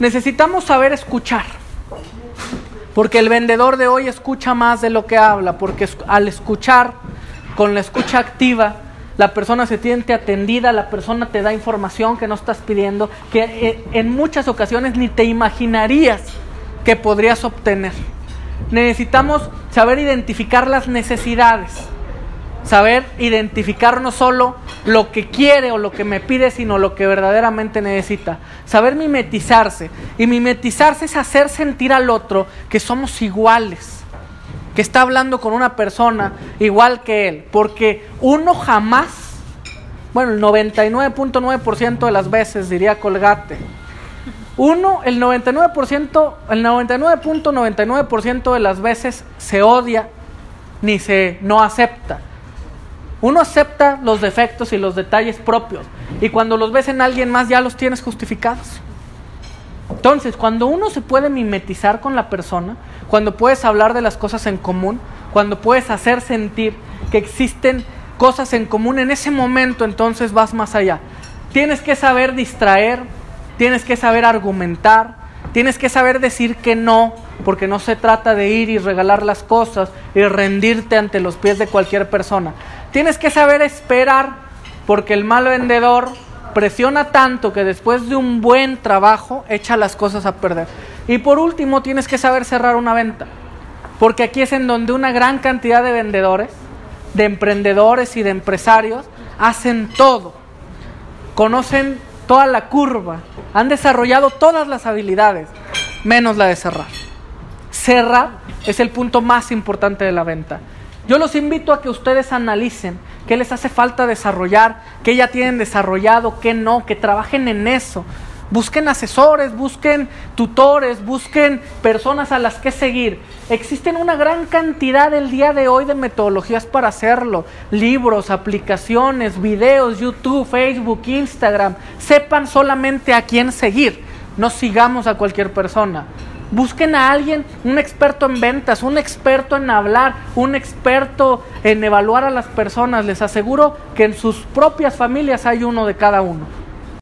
Necesitamos saber escuchar. Porque el vendedor de hoy escucha más de lo que habla, porque al escuchar, con la escucha activa, la persona se siente atendida, la persona te da información que no estás pidiendo, que eh, en muchas ocasiones ni te imaginarías que podrías obtener. Necesitamos saber identificar las necesidades, saber identificar no solo lo que quiere o lo que me pide, sino lo que verdaderamente necesita. Saber mimetizarse. Y mimetizarse es hacer sentir al otro que somos iguales, que está hablando con una persona igual que él. Porque uno jamás, bueno, el 99.9% de las veces diría Colgate, uno, el 99%, el 99.99% de las veces se odia ni se no acepta. Uno acepta los defectos y los detalles propios y cuando los ves en alguien más ya los tienes justificados. Entonces, cuando uno se puede mimetizar con la persona, cuando puedes hablar de las cosas en común, cuando puedes hacer sentir que existen cosas en común, en ese momento entonces vas más allá. Tienes que saber distraer, tienes que saber argumentar, tienes que saber decir que no, porque no se trata de ir y regalar las cosas y rendirte ante los pies de cualquier persona. Tienes que saber esperar porque el mal vendedor presiona tanto que después de un buen trabajo echa las cosas a perder. Y por último tienes que saber cerrar una venta. Porque aquí es en donde una gran cantidad de vendedores, de emprendedores y de empresarios hacen todo. Conocen toda la curva, han desarrollado todas las habilidades, menos la de cerrar. Cerrar es el punto más importante de la venta. Yo los invito a que ustedes analicen qué les hace falta desarrollar, qué ya tienen desarrollado, qué no, que trabajen en eso. Busquen asesores, busquen tutores, busquen personas a las que seguir. Existen una gran cantidad el día de hoy de metodologías para hacerlo. Libros, aplicaciones, videos, YouTube, Facebook, Instagram. Sepan solamente a quién seguir. No sigamos a cualquier persona. Busquen a alguien, un experto en ventas, un experto en hablar, un experto en evaluar a las personas. Les aseguro que en sus propias familias hay uno de cada uno.